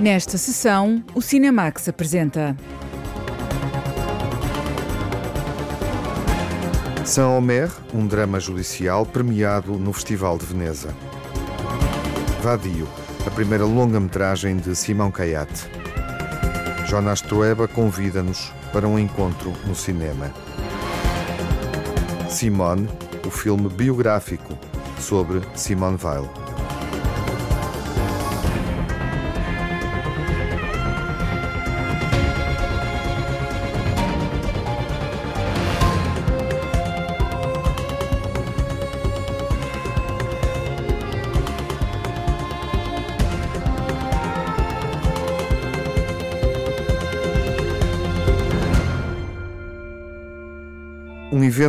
Nesta sessão, o Cinemax apresenta. Saint-Omer, um drama judicial premiado no Festival de Veneza. Vadio, a primeira longa-metragem de Simão Caiate. Jonas Trueba convida-nos para um encontro no cinema. Simone, o filme biográfico sobre Simone Weil.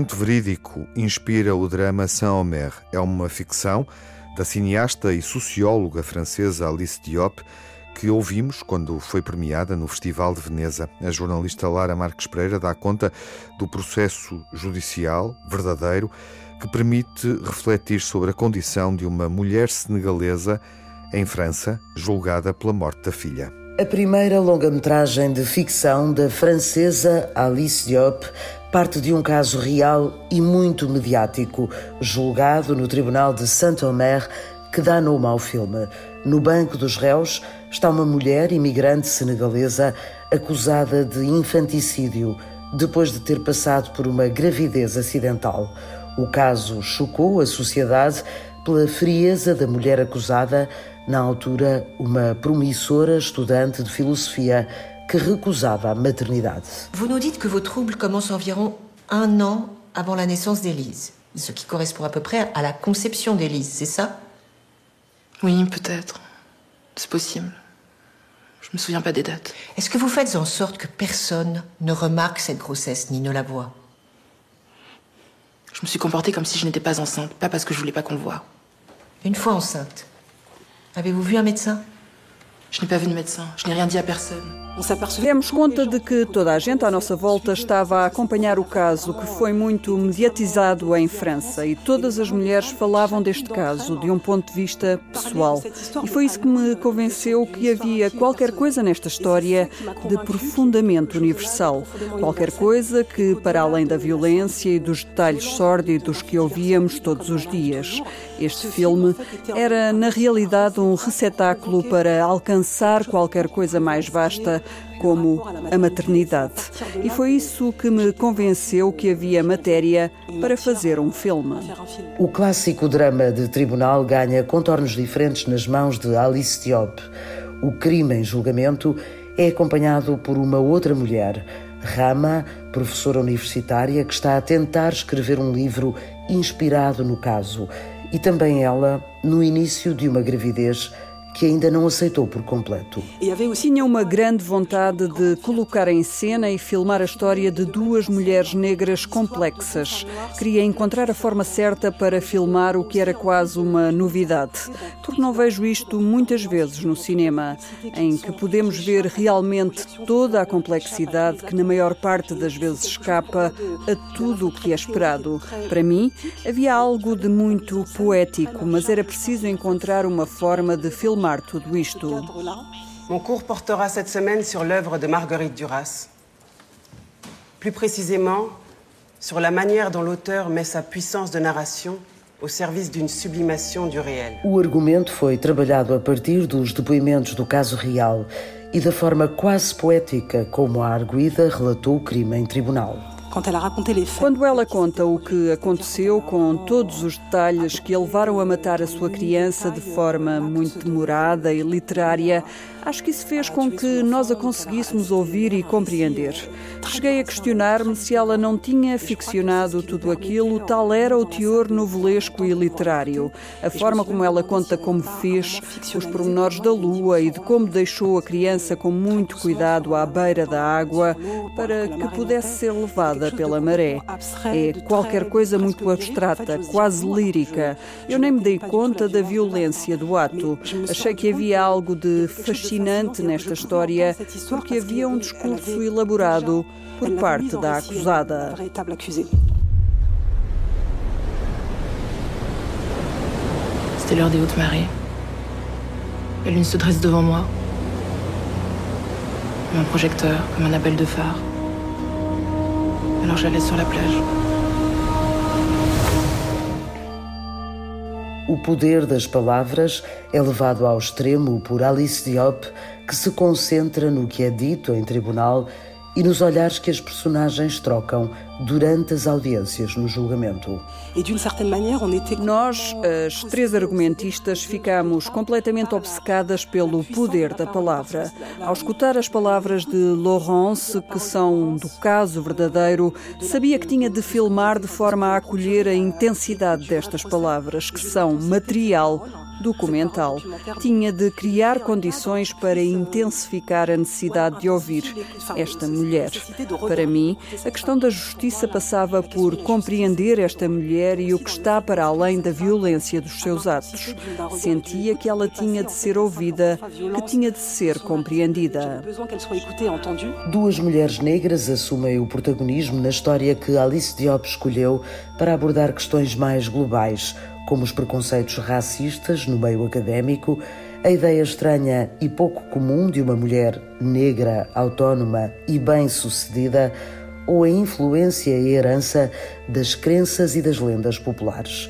Evento verídico inspira o drama Saint-Omer. É uma ficção da cineasta e socióloga francesa Alice Diop, que ouvimos quando foi premiada no Festival de Veneza. A jornalista Lara Marques Pereira dá conta do processo judicial verdadeiro que permite refletir sobre a condição de uma mulher senegalesa em França, julgada pela morte da filha. A primeira longa-metragem de ficção da francesa Alice Diop parte de um caso real e muito mediático, julgado no Tribunal de Saint-Omer, que dá nome ao filme. No banco dos réus está uma mulher imigrante senegalesa acusada de infanticídio depois de ter passado por uma gravidez acidental. O caso chocou a sociedade pela frieza da mulher acusada, na altura uma promissora estudante de filosofia que recusava a maternidade. Vous nous dites que vos troubles commencent environ un an avant la naissance d'Élise, ce qui correspond à peu près à la conception d'Élise, c'est ça? Oui, peut-être. C'est possible. Je me souviens pas des dates. Est-ce que vous faites en sorte que personne ne remarque cette grossesse ni ne la voit? Je me suis comportée comme si je n'étais pas enceinte, pas parce que je voulais pas qu'on le voie. Une fois enceinte, avez-vous vu un médecin? Je n'ai pas vu de médecin, je n'ai rien dit à personne. Demos conta de que toda a gente à nossa volta estava a acompanhar o caso, que foi muito mediatizado em França, e todas as mulheres falavam deste caso de um ponto de vista pessoal. E foi isso que me convenceu que havia qualquer coisa nesta história de profundamente universal. Qualquer coisa que, para além da violência e dos detalhes sórdidos que ouvíamos todos os dias, este filme era, na realidade, um receptáculo para alcançar qualquer coisa mais vasta como a maternidade. E foi isso que me convenceu que havia matéria para fazer um filme. O clássico drama de tribunal ganha contornos diferentes nas mãos de Alice Diop. O crime em julgamento é acompanhado por uma outra mulher, Rama, professora universitária, que está a tentar escrever um livro inspirado no caso. E também ela, no início de uma gravidez que ainda não aceitou por completo. Tinha uma grande vontade de colocar em cena e filmar a história de duas mulheres negras complexas. Queria encontrar a forma certa para filmar o que era quase uma novidade. Porque não vejo isto muitas vezes no cinema, em que podemos ver realmente toda a complexidade que na maior parte das vezes escapa a tudo o que é esperado. Para mim, havia algo de muito poético, mas era preciso encontrar uma forma de filmar filmar tudo isto. Mon cours portera cette semaine sur l'œuvre de Marguerite Duras. Plus précisément, sur la manière dont l'auteur met sa puissance de narration au service d'une sublimation du réel. O argumento foi trabalhado a partir dos depoimentos do caso real e da forma quase poética como a arguida relatou o crime em tribunal. Quando ela conta o que aconteceu com todos os detalhes que a levaram a matar a sua criança de forma muito demorada e literária, acho que isso fez com que nós a conseguíssemos ouvir e compreender. Cheguei a questionar-me se ela não tinha ficcionado tudo aquilo, tal era o teor novelesco e literário. A forma como ela conta como fez, os pormenores da lua e de como deixou a criança com muito cuidado à beira da água para que pudesse ser levada pela maré. É qualquer coisa muito abstrata, quase lírica. Eu nem me dei conta da violência do ato. Achei que havia algo de fascinante nesta história, porque havia um discurso elaborado por parte da acusada. C'était l'heure des hautes marées. La lune se dresse devant moi. comme un projecteur, comme un appel de phare. Alors je la laisse sur la plage. O poder das palavras é levado ao extremo por Alice Diop, que se concentra no que é dito em tribunal e nos olhares que as personagens trocam durante as audiências no julgamento. Nós, as três argumentistas, ficamos completamente obcecadas pelo poder da palavra. Ao escutar as palavras de Laurence, que são do caso verdadeiro, sabia que tinha de filmar de forma a acolher a intensidade destas palavras, que são material documental. Tinha de criar condições para intensificar a necessidade de ouvir esta mulher. Para mim, a questão da justiça passava por compreender esta mulher e o que está para além da violência dos seus atos. Sentia que ela tinha de ser ouvida, que tinha de ser compreendida. Duas mulheres negras assumem o protagonismo na história que Alice Diop escolheu para abordar questões mais globais como os preconceitos racistas no meio académico, a ideia estranha e pouco comum de uma mulher negra, autónoma e bem-sucedida, ou a influência e herança das crenças e das lendas populares.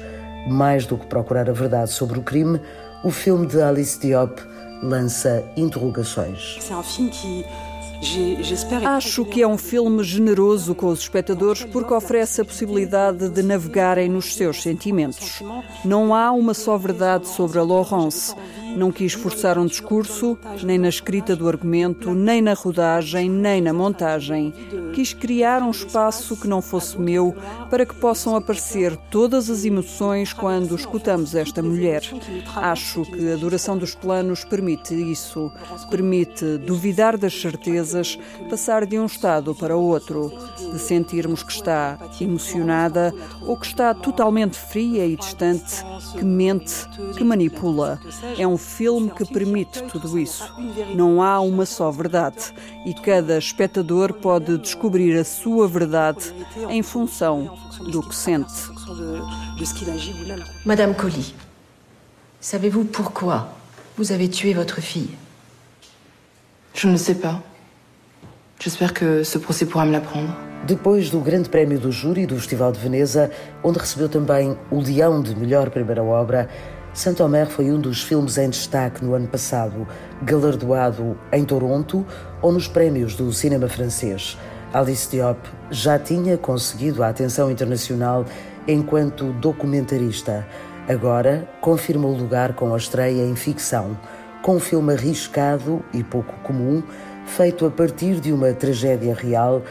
Mais do que procurar a verdade sobre o crime, o filme de Alice Diop lança interrogações. É um filme que Acho que é um filme generoso com os espectadores porque oferece a possibilidade de navegarem nos seus sentimentos. Não há uma só verdade sobre a Laurence. Não quis forçar um discurso, nem na escrita do argumento, nem na rodagem, nem na montagem. Quis criar um espaço que não fosse meu para que possam aparecer todas as emoções quando escutamos esta mulher. Acho que a duração dos planos permite isso. Permite duvidar das certezas, passar de um estado para outro, de sentirmos que está emocionada ou que está totalmente fria e distante, que mente, que manipula. É um filme que permite tudo isso. Não há uma só verdade e cada espectador pode descobrir a sua verdade em função do que sente. Madame Colli, savez-vous pourquoi vous avez tué votre fille Je ne sais pas. J'espère que ce procès pourra me l'apprendre. Depois do Grande Prémio do Júri do Festival de Veneza, onde recebeu também o Leão de Melhor Primeira Obra, Saint-Omer foi um dos filmes em destaque no ano passado, galardoado em Toronto ou nos prémios do cinema francês. Alice Diop já tinha conseguido a atenção internacional enquanto documentarista. Agora confirma o lugar com a estreia em ficção, com um filme arriscado e pouco comum, feito a partir de uma tragédia real,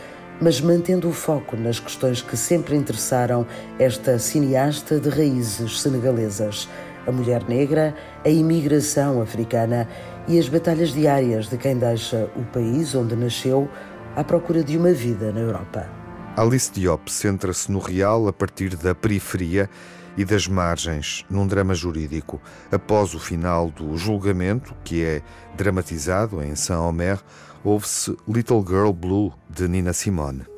mas mantendo o foco nas questões que sempre interessaram esta cineasta de raízes senegalesas a mulher negra, a imigração africana e as batalhas diárias de quem deixa o país onde nasceu à procura de uma vida na Europa. Alice Diop centra-se no real a partir da periferia e das margens, num drama jurídico. Após o final do julgamento, que é dramatizado em Saint-Omer, ouve-se Little Girl Blue, de Nina Simone.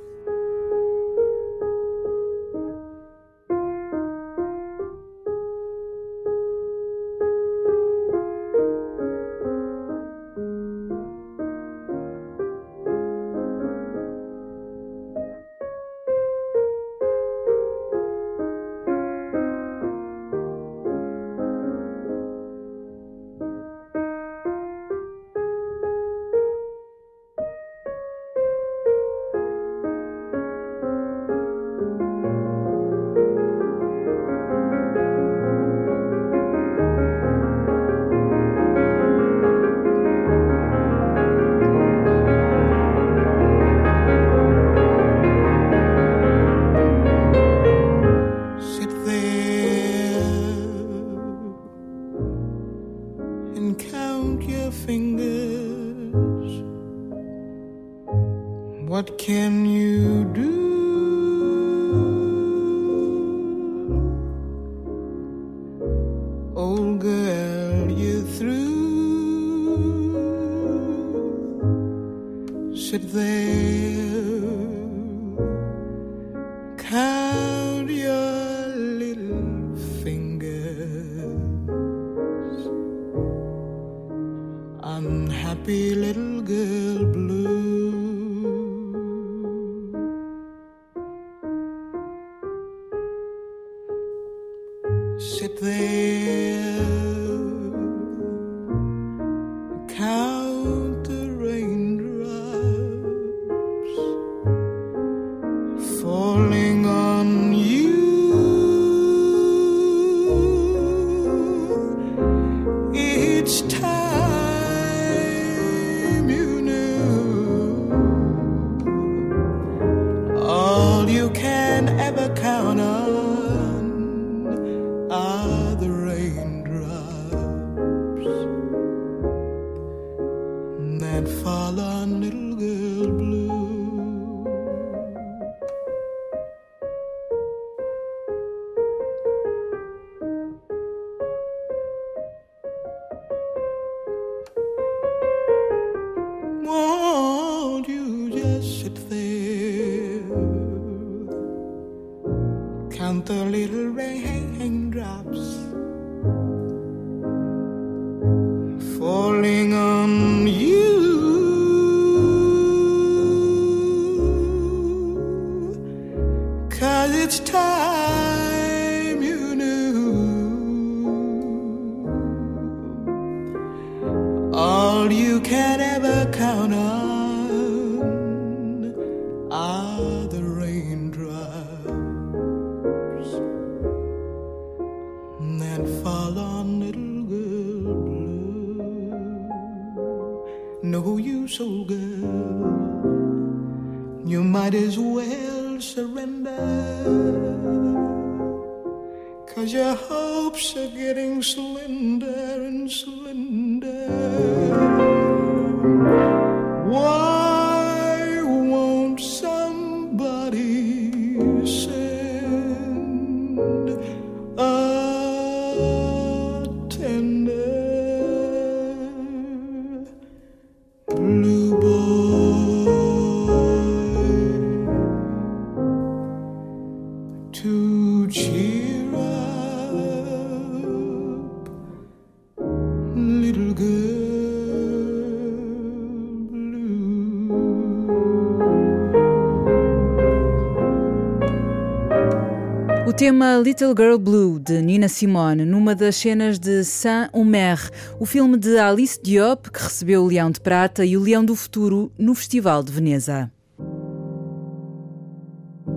Tema Little Girl Blue, de Nina Simone, numa das cenas de Saint-Omer, o filme de Alice Diop, que recebeu o Leão de Prata e o Leão do Futuro no Festival de Veneza.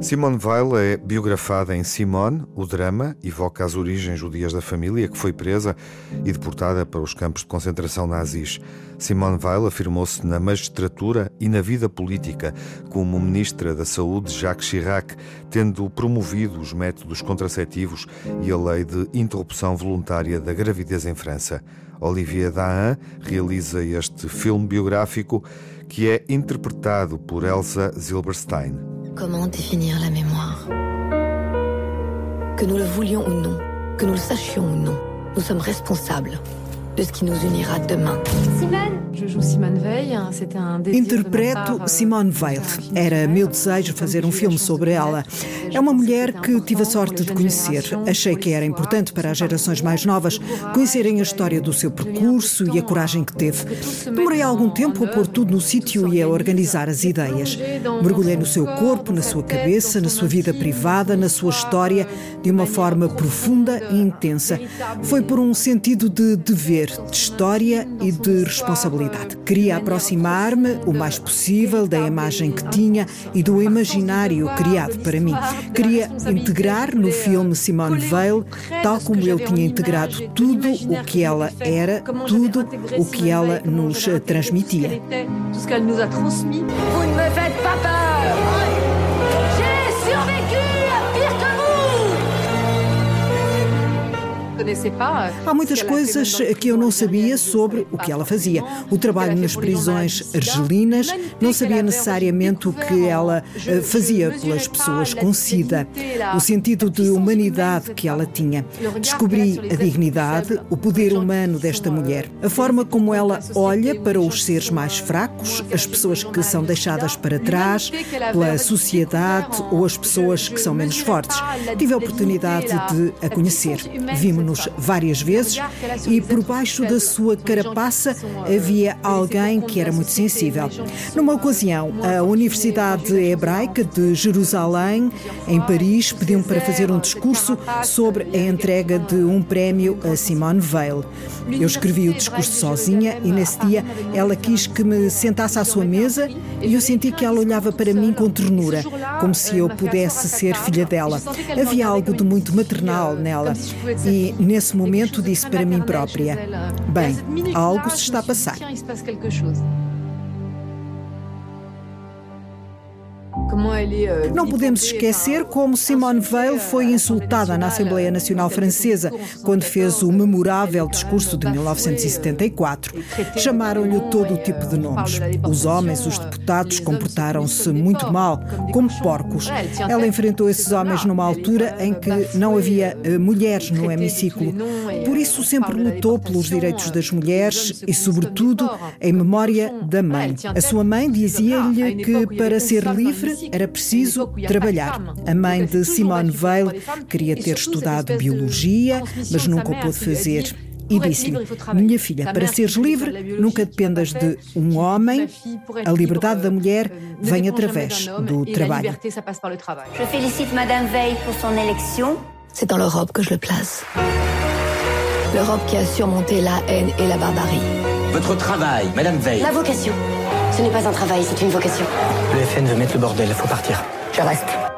Simone Weil é biografada em Simone, o drama, evoca as origens judias da família que foi presa e deportada para os campos de concentração nazis. Simone Weil afirmou-se na magistratura e na vida política, como ministra da Saúde Jacques Chirac, tendo promovido os métodos contraceptivos e a lei de interrupção voluntária da gravidez em França. Olivier Dahan realiza este filme biográfico que é interpretado por Elsa Zilberstein. Comment définir la mémoire? Que nous le voulions ou non, que nous le sachions ou non, nous sommes responsables de ce qui nous unira demain. Joue Simone Veil, Interpreto euh, Era meu desejo fazer um filme sobre ela. É uma mulher que tive a sorte de conhecer. Achei que era importante para as gerações mais novas conhecerem a história do seu percurso e a coragem que teve. Demorei algum tempo a pôr tudo no sítio e a organizar as ideias. Mergulhei no seu corpo, na sua cabeça, na sua vida privada, na sua história, de uma forma profunda e intensa. Foi por um sentido de dever, de história e de responsabilidade. Queria aproximar-me o mais possível da imagem que tinha e do imaginário criado para mim. Queria integrar no filme Simone Weil, tal como ele tinha integrado tudo o que ela era, tudo o que ela nos transmitia. Vous ne me faites pas peur Há muitas coisas que eu não sabia sobre o que ela fazia. O trabalho nas prisões argelinas, não sabia necessariamente o que ela eh, fazia pelas pessoas com SIDA, o sentido de humanidade que ela tinha. Descobri a dignidade, o poder humano desta mulher, a forma como ela olha para os seres mais fracos, as pessoas que são deixadas para trás pela sociedade ou as pessoas que são menos fortes. Tive a oportunidade de a conhecer. Vi-me várias vezes e por baixo da sua carapaça havia alguém que era muito sensível. Numa ocasião, a Universidade Hebraica de Jerusalém, em Paris, pediu-me para fazer um discurso sobre a entrega de um prémio a Simone Weil. Eu escrevi o discurso sozinha e nesse dia ela quis que me sentasse à sua mesa e eu senti que ela olhava para mim com ternura, como se eu pudesse ser filha dela. Havia algo de muito maternal nela e nesse momento disse para mim própria: Bem, algo se está a passar. Não podemos esquecer como Simone Weil foi insultada na Assembleia Nacional Francesa quando fez o memorável discurso de 1974. Chamaram-lhe todo o tipo de nomes. Os homens, os deputados, comportaram-se muito mal, como porcos. Ela enfrentou esses homens numa altura em que não havia eh, mulheres no hemiciclo. Por isso sempre lutou pelos direitos das mulheres e, sobretudo, em memória da mãe. A sua mãe dizia-lhe que para ser livre era preciso trabalhar. A mãe de Simone Weil queria ter estudado biologia, mas nunca o pôde fazer. E disse-lhe: Minha filha, para seres livre, nunca dependas de um homem. A liberdade da mulher vem através do trabalho. Je félicite Madame Veil pour son élection. C'est dans l'Europe que je le place. L'Europe qui a surmonté la haine et la barbarie. Votre travail, Madame Veil. La vocation. Ce n'est pas un travail, c'est une vocation. Le FN veut mettre le bordel, faut partir. Je reste.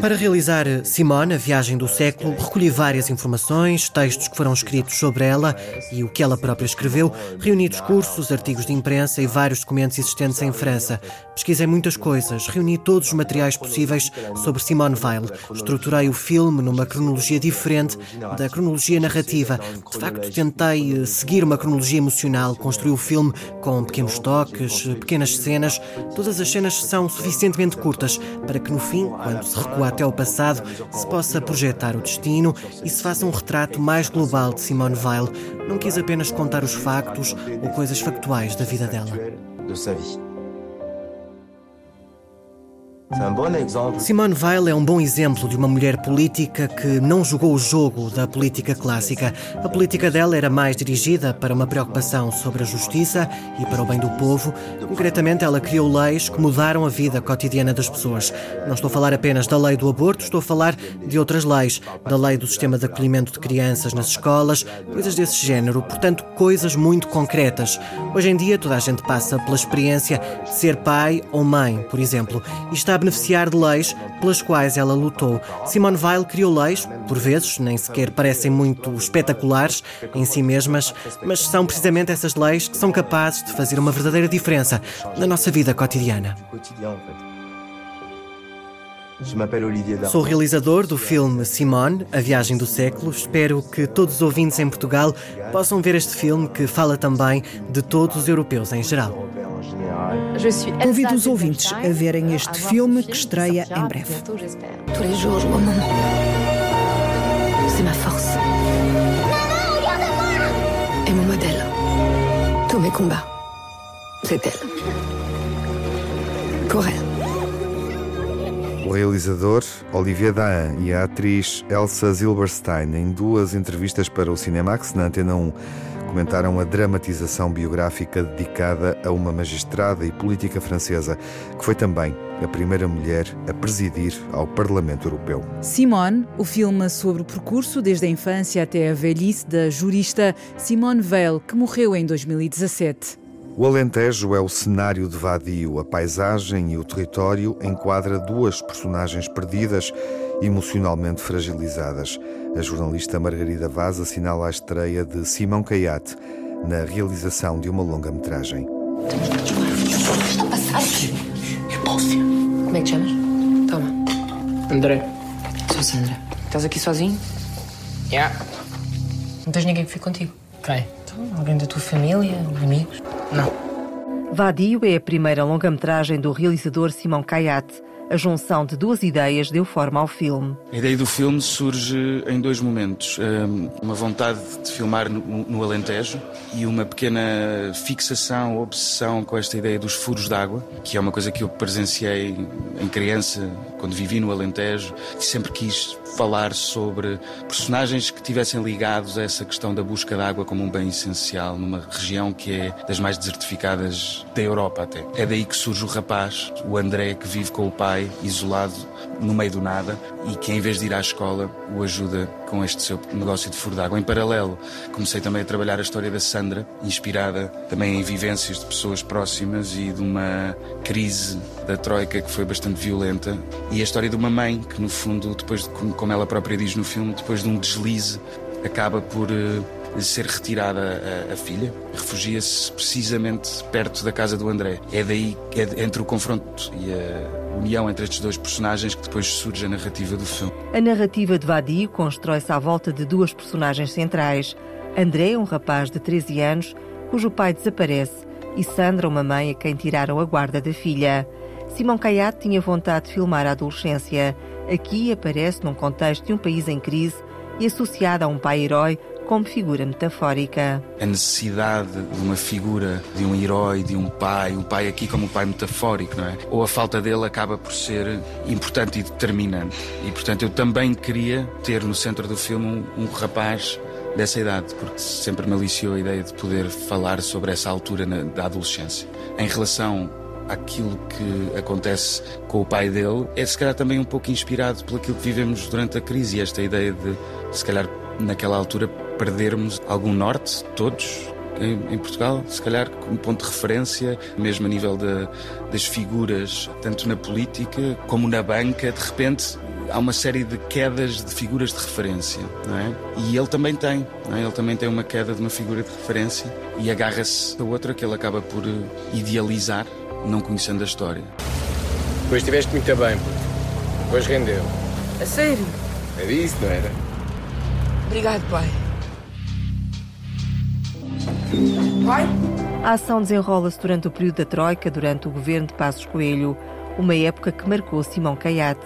Para realizar Simone, a viagem do século, recolhi várias informações, textos que foram escritos sobre ela e o que ela própria escreveu, reuni discursos, artigos de imprensa e vários documentos existentes em França. Pesquisei muitas coisas, reuni todos os materiais possíveis sobre Simone Weil. Estruturei o filme numa cronologia diferente da cronologia narrativa. De facto, tentei eh, seguir uma cronologia emocional, construí o filme com pequenos toques, pequenas cenas. Todas as cenas são suficientemente curtas para que no fim quando se recua até ao passado, se possa projetar o destino e se faça um retrato mais global de Simone Weil. Não quis apenas contar os factos ou coisas factuais da vida dela. Simone Weil é um bom exemplo de uma mulher política que não jogou o jogo da política clássica. A política dela era mais dirigida para uma preocupação sobre a justiça e para o bem do povo. Concretamente, ela criou leis que mudaram a vida cotidiana das pessoas. Não estou a falar apenas da lei do aborto, estou a falar de outras leis, da lei do sistema de acolhimento de crianças nas escolas, coisas desse género, portanto, coisas muito concretas. Hoje em dia, toda a gente passa pela experiência de ser pai ou mãe, por exemplo, e está beneficiar de leis pelas quais ela lutou. Simone Weil criou leis, por vezes nem sequer parecem muito espetaculares em si mesmas, mas são precisamente essas leis que são capazes de fazer uma verdadeira diferença na nossa vida cotidiana. Sou realizador do filme Simone, A Viagem do Século. Espero que todos os ouvintes em Portugal possam ver este filme que fala também de todos os europeus em geral. Convido os ouvintes a verem este filme que estreia em breve. C'est ma force. Et mon modèle. Tous mes combats. C'est elle. Pour elle. O realizador Olivier Dahan e a atriz Elsa Zilberstein, em duas entrevistas para o Cinemax na Antena 1, comentaram a dramatização biográfica dedicada a uma magistrada e política francesa, que foi também a primeira mulher a presidir ao Parlamento Europeu. Simone, o filme sobre o percurso desde a infância até a velhice da jurista Simone Weil, que morreu em 2017. O Alentejo é o cenário de Vadio. A paisagem e o território enquadra duas personagens perdidas, emocionalmente fragilizadas. A jornalista Margarida Vaz assinala a estreia de Simão Caiate na realização de uma longa-metragem. Como é que te chamas? Toma. André. Sou Sandra. Estás aqui sozinho? Yeah. Não tens ninguém que fique contigo? Quem? Então, alguém da tua família? Amigos? Não. Vadio é a primeira longa-metragem do realizador Simão Caiate. A junção de duas ideias deu forma ao filme. A ideia do filme surge em dois momentos. Uma vontade de filmar no Alentejo e uma pequena fixação, obsessão com esta ideia dos furos d'água, que é uma coisa que eu presenciei em criança, quando vivi no Alentejo, e sempre quis falar sobre personagens que tivessem ligados a essa questão da busca de água como um bem essencial numa região que é das mais desertificadas da Europa até. É daí que surge o rapaz, o André, que vive com o pai, isolado no meio do nada e que em vez de ir à escola o ajuda com este seu negócio de furo de água. Em paralelo, comecei também a trabalhar a história da Sandra, inspirada também em vivências de pessoas próximas e de uma crise da Troika que foi bastante violenta e a história de uma mãe que no fundo, depois de, como ela própria diz no filme, depois de um deslize acaba por uh, ser retirada a, a filha, refugia-se precisamente perto da casa do André. É daí, é entre o confronto e a união entre estes dois personagens que depois surge a narrativa do filme. A narrativa de Vadio constrói-se à volta de duas personagens centrais. André, um rapaz de 13 anos, cujo pai desaparece, e Sandra, uma mãe a quem tiraram a guarda da filha. Simão Caiate tinha vontade de filmar a adolescência. Aqui aparece num contexto de um país em crise e associada a um pai-herói como figura metafórica. A necessidade de uma figura, de um herói, de um pai, um pai aqui como um pai metafórico, não é? Ou a falta dele acaba por ser importante e determinante. E portanto eu também queria ter no centro do filme um, um rapaz dessa idade, porque sempre me aliciou a ideia de poder falar sobre essa altura na, da adolescência. Em relação aquilo que acontece com o pai dele é se calhar também um pouco inspirado pelo que vivemos durante a crise, esta ideia de se calhar naquela altura perdermos algum norte, todos, em, em, Portugal, se calhar como ponto de referência, mesmo a nível de, das figuras, tanto na política como na banca, de repente há uma série de quedas de figuras de referência, não é? E ele também tem, não é? Ele também tem uma queda de uma figura de referência e agarra-se a outra que ele acaba por eh, idealizar, não conhecendo a história. Depois estiveste muito bem, depois rendeu. A sério? Era isso, não era? Obrigado, pai. A ação desenrola-se durante o período da Troika, durante o governo de Passos Coelho, uma época que marcou Simão Caiate.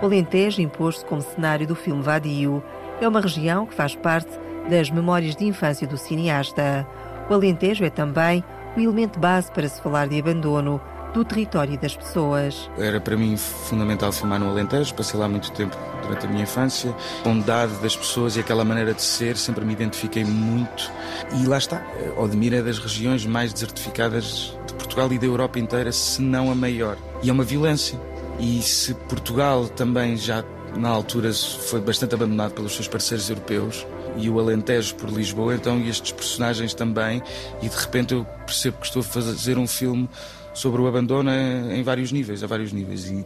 O Alentejo impôs-se como cenário do filme Vadio. É uma região que faz parte das memórias de infância do cineasta. O Alentejo é também o elemento base para se falar de abandono, do território e das pessoas. Era para mim fundamental filmar no Alentejo, passei lá muito tempo durante a minha infância. A bondade das pessoas e aquela maneira de ser, sempre me identifiquei muito. E lá está, Odmir é das regiões mais desertificadas de Portugal e da Europa inteira, se não a maior. E é uma violência. E se Portugal também já na altura foi bastante abandonado pelos seus parceiros europeus, e o Alentejo por Lisboa, então estes personagens também, e de repente eu percebo que estou a fazer um filme sobre o abandono em vários níveis, a vários níveis. E,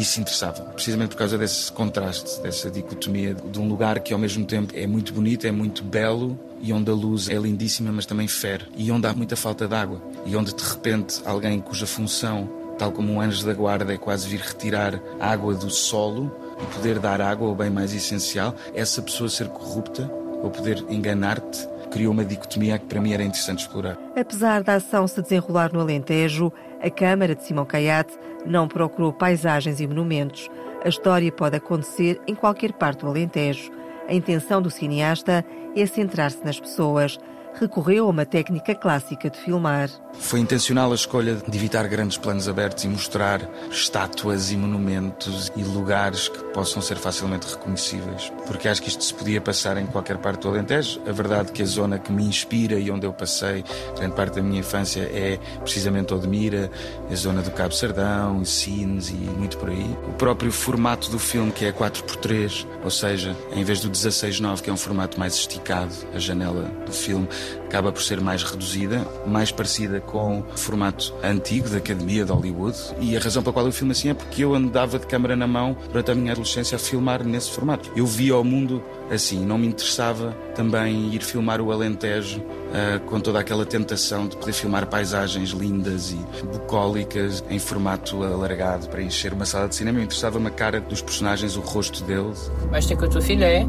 isso interessava, precisamente por causa desse contraste, dessa dicotomia de um lugar que ao mesmo tempo é muito bonito, é muito belo e onde a luz é lindíssima, mas também fere, e onde há muita falta de água, e onde de repente alguém cuja função, tal como um anjo da guarda, é quase vir retirar água do solo e poder dar água ao bem mais essencial, essa pessoa ser corrupta ou poder enganar-te criou uma dicotomia que para mim era interessante explorar. Apesar da ação se desenrolar no Alentejo, a Câmara de Simão Caiate não procurou paisagens e monumentos. A história pode acontecer em qualquer parte do Alentejo. A intenção do cineasta é centrar-se nas pessoas, recorreu a uma técnica clássica de filmar. Foi intencional a escolha de evitar grandes planos abertos e mostrar estátuas e monumentos e lugares que possam ser facilmente reconhecíveis, porque acho que isto se podia passar em qualquer parte do Alentejo. A verdade é que a zona que me inspira e onde eu passei grande parte da minha infância é precisamente Odmira, a zona do Cabo Sardão, Sines e muito por aí. O próprio formato do filme, que é 4x3, ou seja, em vez do 16:9, que é um formato mais esticado, a janela do filme acaba por ser mais reduzida, mais parecida com o formato antigo da Academia de Hollywood. E a razão pela qual eu filmo assim é porque eu andava de câmera na mão durante a minha adolescência a filmar nesse formato. Eu via o mundo assim, não me interessava também ir filmar o Alentejo uh, com toda aquela tentação de poder filmar paisagens lindas e bucólicas em formato alargado para encher uma sala de cinema. Eu interessava-me a cara dos personagens, o rosto deles. Vais ter com a tua filha, é?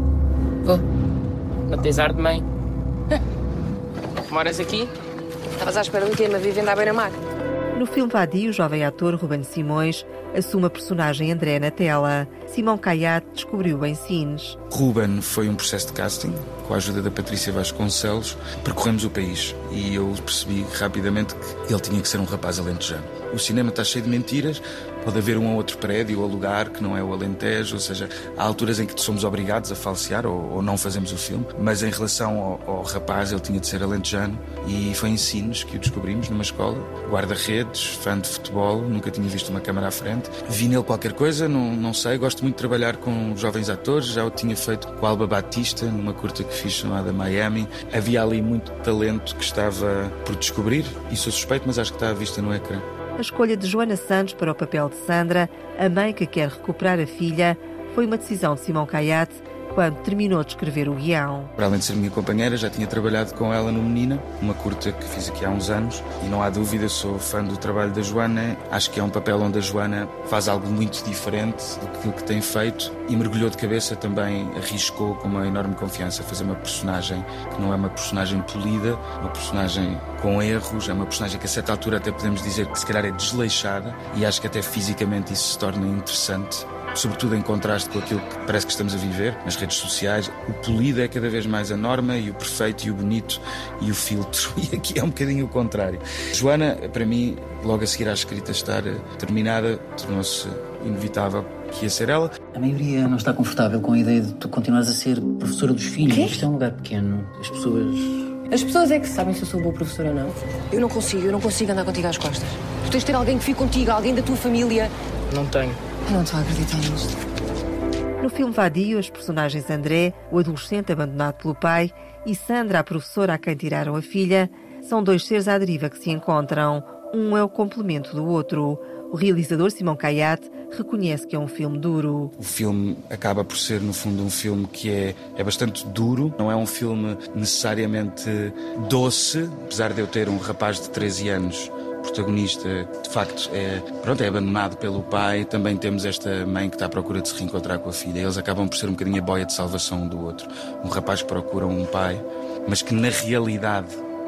Vou. Não tens ar de mãe. Moras aqui? Estavas à espera do quê? Uma vivenda à beira-mar? No filme Vadio, o jovem ator Ruben Simões assume a personagem André na tela. Simão Caiate descobriu em Sines. Ruben foi um processo de casting, com a ajuda da Patrícia Vasconcelos. Percorremos o país e eu percebi rapidamente que ele tinha que ser um rapaz alentejano. O cinema está cheio de mentiras, Pode haver um ou outro prédio ou lugar que não é o Alentejo, ou seja, há alturas em que somos obrigados a falsear ou, ou não fazemos o filme, mas em relação ao, ao, rapaz, ele tinha de ser alentejano e foi em Sines que o descobrimos numa escola. Guarda-redes, fã de futebol, nunca tinha visto uma câmara à frente. Vi nele qualquer coisa, não, não sei, gosto muito de trabalhar com jovens atores, já o tinha feito com Alba Batista, numa curta que fiz chamada Miami. Havia ali muito talento que estava por descobrir e sou suspeito, mas acho que está à vista no ecrã a escolha de Joana Santos para o papel de Sandra, a mãe que quer recuperar a filha, foi uma decisão de Simão Caiate quando terminou de escrever o guião. Para além de ser minha companheira, já tinha trabalhado com ela no Menina, uma curta que fiz aqui há uns anos, e não há dúvida, sou fã do trabalho da Joana. Acho que é um papel onde a Joana faz algo muito diferente do que, tem feito e mergulhou de cabeça também, arriscou com uma enorme confiança fazer uma personagem que não é uma personagem polida, uma personagem com erros, é uma personagem que a certa altura até podemos dizer que se calhar é desleixada e acho que até fisicamente isso se torna interessante sobretudo em contraste com aquilo que parece que estamos a viver nas redes sociais. O polido é cada vez mais a norma e o perfeito e o bonito e o filtro. E aqui é um bocadinho o contrário. Joana, para mim, logo a seguir à escrita estar terminada, tornou-se inevitável que ia ser ela. A maioria não está confortável com a ideia de tu continuares a ser professora dos filhos. Quê? Isto é um lugar pequeno. As pessoas. As pessoas é que sabem se eu sou boa professora ou não. Eu não consigo, eu não consigo andar contigo às costas. Tu tens de ter alguém que fique contigo, alguém da tua família. Não tenho. Eu não estou a acreditar nisto. No filme Vadio, as personagens André, o adolescente abandonado pelo pai, e Sandra, a professora a quem tiraram a filha, são dois seres à deriva que se encontram. Um é o complemento do outro. O realizador Simão Caiate reconhece que é um filme duro. O filme acaba por ser, no fundo, um filme que é, é bastante duro. Não é um filme necessariamente doce, apesar de eu ter um rapaz de 13 anos protagonista, de facto, é, pronto, é abandonado pelo pai. Também temos esta mãe que está à procura de se reencontrar com a filha. Eles acabam por ser um bocadinho a boia de salvação um do outro. Um rapaz que procura um pai, mas que na realidade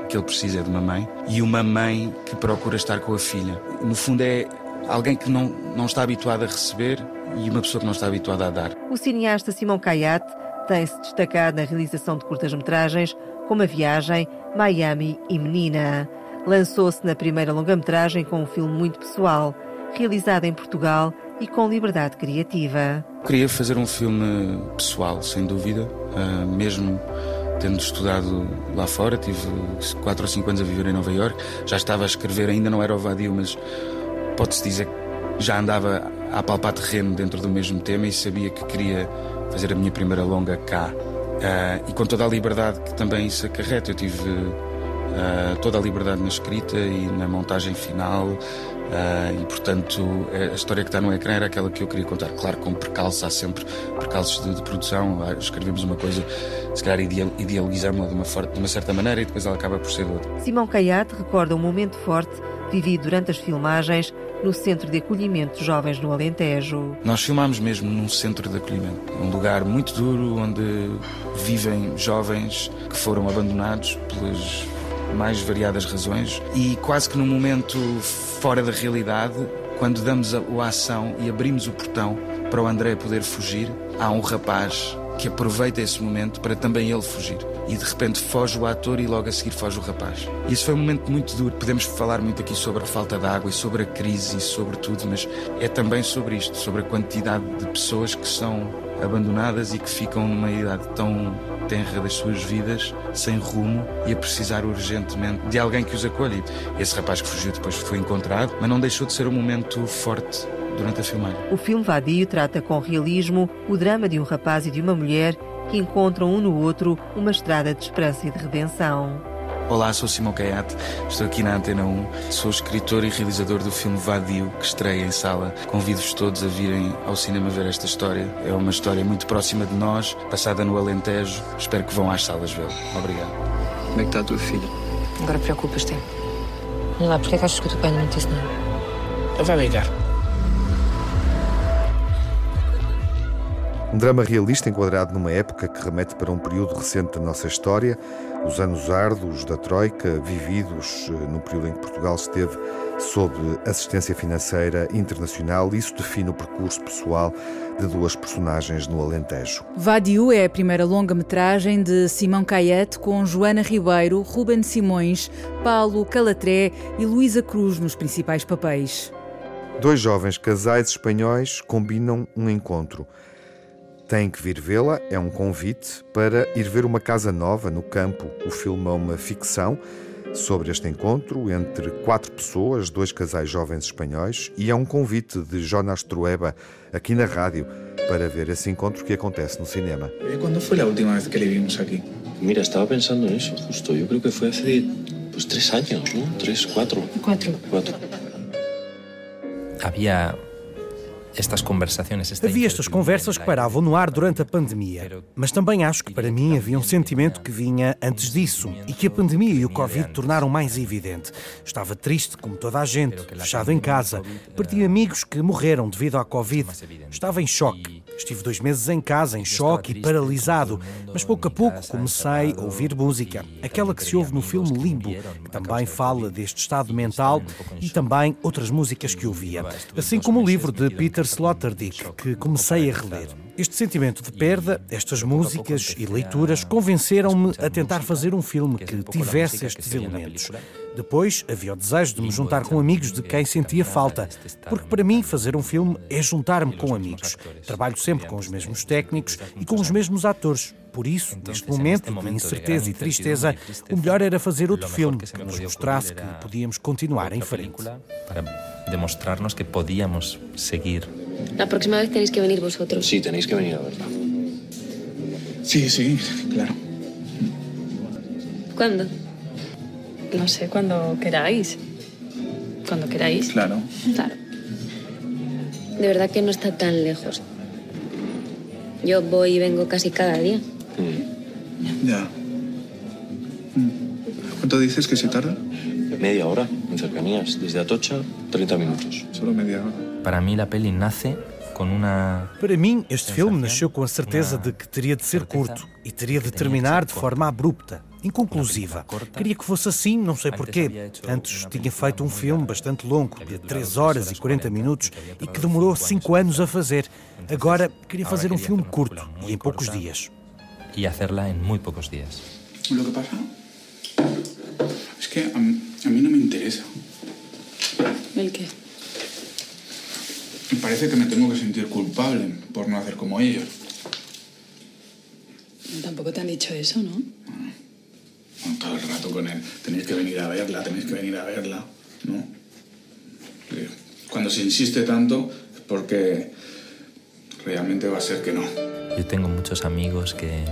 que ele precisa é de uma mãe. E uma mãe que procura estar com a filha. No fundo, é alguém que não, não está habituado a receber e uma pessoa que não está habituada a dar. O cineasta Simão Caiate tem-se destacado na realização de curtas-metragens como A Viagem, Miami e Menina lançou-se na primeira longa-metragem com um filme muito pessoal, realizado em Portugal e com liberdade criativa. Queria fazer um filme pessoal, sem dúvida, ah, mesmo tendo estudado lá fora, tive 4 ou 5 anos a viver em Nova York, já estava a escrever, ainda não era o vadio, mas pode-se dizer que já andava a palpar terreno dentro do mesmo tema e sabia que queria fazer a minha primeira longa cá. Uh, e com toda a liberdade que também isso acarreta. Eu tive uh, toda a liberdade na escrita e na montagem final. Uh, e portanto a história que está no ecrã era aquela que eu queria contar. Claro, com percalços, há sempre percalços de, de produção. Uh, escrevemos uma coisa, se calhar ideal, idealizamos-la de uma, de uma certa maneira e depois ela acaba por ser outra. Simão Caiate recorda um momento forte vivido durante as filmagens no Centro de Acolhimento de Jovens no Alentejo. Nós filmámos mesmo num centro de acolhimento, um lugar muito duro onde vivem jovens que foram abandonados pelas mais variadas razões e quase que num momento fora da realidade, quando damos a, a ação e abrimos o portão para o André poder fugir, há um rapaz que aproveita esse momento para também ele fugir. E de repente foge o ator e logo a seguir foge o rapaz. Isso foi um momento muito duro. Podemos falar muito aqui sobre a falta de água e sobre a crise e sobre tudo, mas é também sobre isto, sobre a quantidade de pessoas que são abandonadas e que ficam numa idade tão tenra das suas vidas, sem rumo e a precisar urgentemente de alguém que os acolhe. Esse rapaz que fugiu depois foi encontrado, mas não deixou de ser um momento forte durante a filmagem. O filme Vadio trata com realismo o drama de um rapaz e de uma mulher que encontram um no outro uma estrada de esperança e de redenção. Olá, sou Simão Caiate, estou aqui na Antena 1, sou escritor e realizador do filme Vadio, que estreia em sala. Convido-vos todos a virem ao cinema ver esta história. É uma história muito próxima de nós, passada no Alentejo. Espero que vão às salas vê-la. Obrigado. Como é que está a tua filha? Agora preocupas-te. Não lá, porque é que achas que o teu pai não me disse nada? Vai ligar. Um drama realista enquadrado numa época que remete para um período recente da nossa história, os anos árduos da Troika, vividos eh, no período em que Portugal esteve sob assistência financeira internacional. Isso define o percurso pessoal de duas personagens no Alentejo. Vadiu é a primeira longa-metragem de Simão Caiete com Joana Ribeiro, Ruben Simões, Paulo Calatré e Luísa Cruz nos principais papéis. Dois jovens casais espanhóis combinam um encontro. Têm que vir vê-la, é um convite para ir ver uma casa nova no campo. O filme é uma ficção sobre este encontro entre quatro pessoas, dois casais jovens espanhóis, e é um convite de Jonas Trueba aqui na rádio para ver esse encontro que acontece no cinema. E quando foi a última vez que le vimos aqui? Mira, estaba pensando en eso justo. Yo creo que fue hace pues tres años, ¿no? Tres, cuatro. Cuatro. Cuatro. Había estas conversações. Havia estas conversas que paravam no ar durante a pandemia, mas também acho que para mim havia um sentimento que vinha antes disso e que a pandemia e o Covid tornaram mais evidente. Estava triste, como toda a gente, fechado em casa. Perdi amigos que morreram devido à Covid. Estava em choque. Estive dois meses em casa, em choque e paralisado, mas pouco a pouco comecei a ouvir música, aquela que se ouve no filme Limbo, que também fala deste estado mental e também outras músicas que ouvia, assim como o livro de Peter Sloterdijk, que comecei a reler. Este sentimento de perda, estas músicas e leituras convenceram-me a tentar fazer um filme que tivesse estes elementos. Depois havia o desejo de me juntar com amigos de quem sentia falta, porque para mim fazer um filme é juntar-me com amigos. Trabalho sempre com os mesmos técnicos e com os mesmos atores. Por isso, neste momento de incerteza e tristeza, o melhor era fazer outro filme que nos mostrasse que podíamos continuar em frente. Para demostrarnos que podíamos seguir. La próxima vez tenéis que venir vosotros. Sí, tenéis que venir a verla. Sí, sí, claro. ¿Cuándo? No sé, cuando queráis. Cuando queráis. Claro. Claro. De verdad que no está tan lejos. Yo voy y vengo casi cada día. Ya. Mm. ¿Cuánto dices que se tarda? Media hora en cercanías. Desde Atocha, 30 minutos. Solo media hora. Para mim, a peli nasce com uma. Para mim, este filme nasceu com a certeza de que teria de ser curto e teria de terminar de forma abrupta, inconclusiva. Queria que fosse assim, não sei porquê. Antes tinha feito um filme bastante longo, de 3 horas e 40 minutos, e que demorou 5 anos a fazer. Agora queria fazer um filme curto e em poucos dias. E hacerla em muito poucos dias. Lo que pasa es que a, mí no me interesa. ¿El qué? Me parece que me tengo que sentir culpable por no hacer como ellos. Tampoco te han dicho eso, ¿no? Todo el rato con él. Tenéis que venir a verla, tenéis que venir a verla. ¿No? Sí. Cuando se insiste tanto es porque realmente va a ser que no. Eu tenho muitos amigos que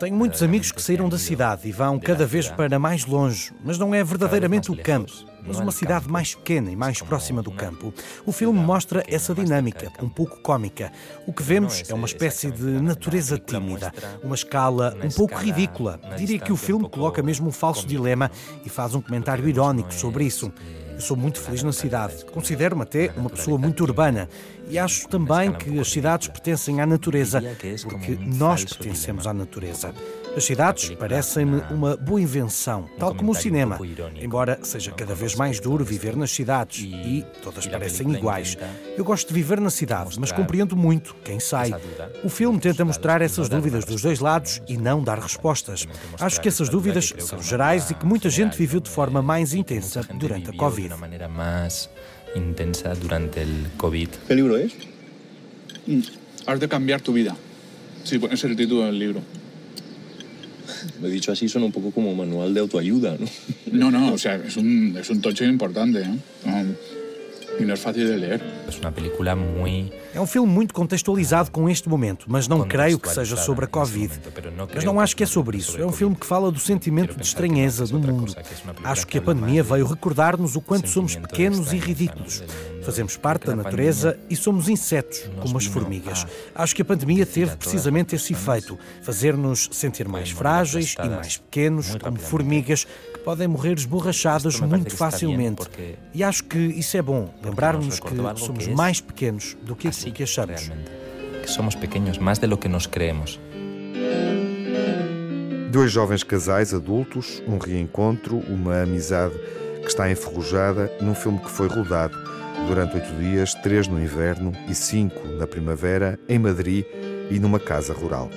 Tenho muitos amigos que saíram da cidade e vão cada vez para mais longe, mas não é verdadeiramente o campo, mas uma cidade mais pequena e mais próxima do campo. O filme mostra essa dinâmica, um pouco cômica. O que vemos é uma espécie de natureza tímida, uma escala um pouco ridícula. Diria que o filme coloca mesmo um falso dilema e faz um comentário irónico sobre isso. Eu sou muito feliz na cidade. Considero-me até uma pessoa muito urbana. E acho também que as cidades pertencem à natureza, porque nós pertencemos à natureza. As cidades parecem-me uma boa invenção, tal como o cinema, embora seja cada vez mais duro viver nas cidades e todas parecem iguais. Eu gosto de viver na cidade, mas compreendo muito quem sai. O filme tenta mostrar essas dúvidas dos dois lados e não dar respostas. Acho que essas dúvidas são gerais e que muita gente viveu de forma mais intensa durante a Covid. intensa durante el COVID. ¿Qué libro es? Mm, Has de cambiar tu vida. Sí, es el título del libro. Lo he dicho así, suena un poco como manual de autoayuda, ¿no? No, no, o sea, es un, es un tocho importante, ¿eh? No, y no es fácil de película muy É um filme muito contextualizado com este momento, mas não creio que seja sobre a Covid. Mas não acho que é sobre isso. É um filme que fala do sentimento de estranheza do mundo. Acho que a pandemia veio recordar-nos o quanto somos pequenos e ridículos. Fazemos parte da natureza e somos insetos, como as formigas. Acho que a pandemia teve precisamente esse efeito: fazer-nos sentir mais frágeis e mais pequenos, como formigas podem morrer esborrachadas muito facilmente. E acho que isso é bom, lembrar-nos que somos mais pequenos do que aquilo que achamos. que somos pequeños, más de lo que nos creemos. Dois jovens casais adultos, um reencontro, uma amizade que está enferrujada num filme que foi rodado durante oito dias, três no inverno e cinco na primavera, em Madrid e numa casa rural.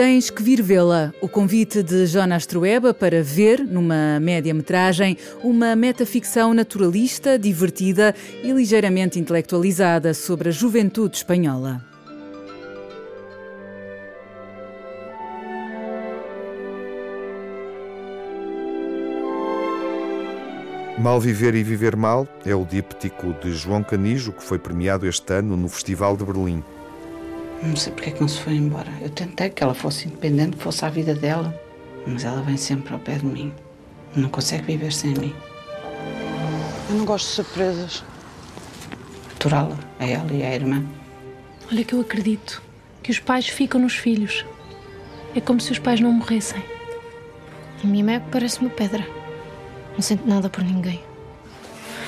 Tens que vir vê-la. O convite de Jonas Trueba para ver, numa média-metragem, uma metaficção naturalista, divertida e ligeiramente intelectualizada sobre a juventude espanhola. Mal Viver e Viver Mal é o díptico de João Canijo, que foi premiado este ano no Festival de Berlim. Não sei porque é que não se foi embora. Eu tentei que ela fosse independente, que fosse a vida dela, mas ela vem sempre ao pé de mim. Não consegue viver sem mim. Eu não gosto de surpresas. Aturá-la, a ela e a irmã. Olha que eu acredito que os pais ficam nos filhos. É como se os pais não morressem. A minha mãe parece uma pedra. Não sente nada por ninguém.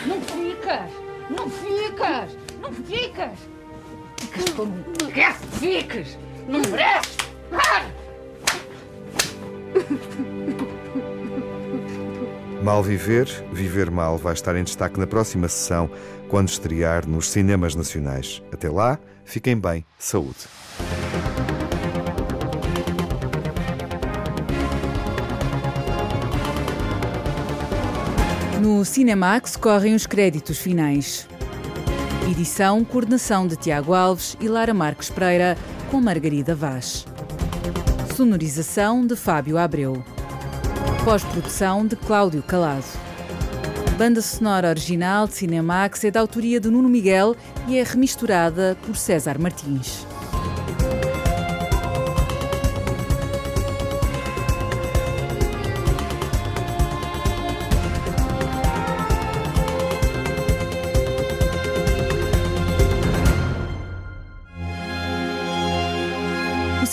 Não ficas! Não ficas! Não ficas! Ficas como quer que fiques! Não mereces! Para! Mal Viver, Viver Mal vai estar em destaque na próxima sessão, quando estrear nos cinemas nacionais. Até lá, fiquem bem, saúde. No Cinemax correm os créditos finais. Edição, coordenação de Tiago Alves e Lara Marques Pereira, com Margarida Vaz. Sonorização de Fábio Abreu. Pós-produção de Cláudio Calado. Banda sonora original de Cinemax é da autoria de Nuno Miguel e é remisturada por César Martins.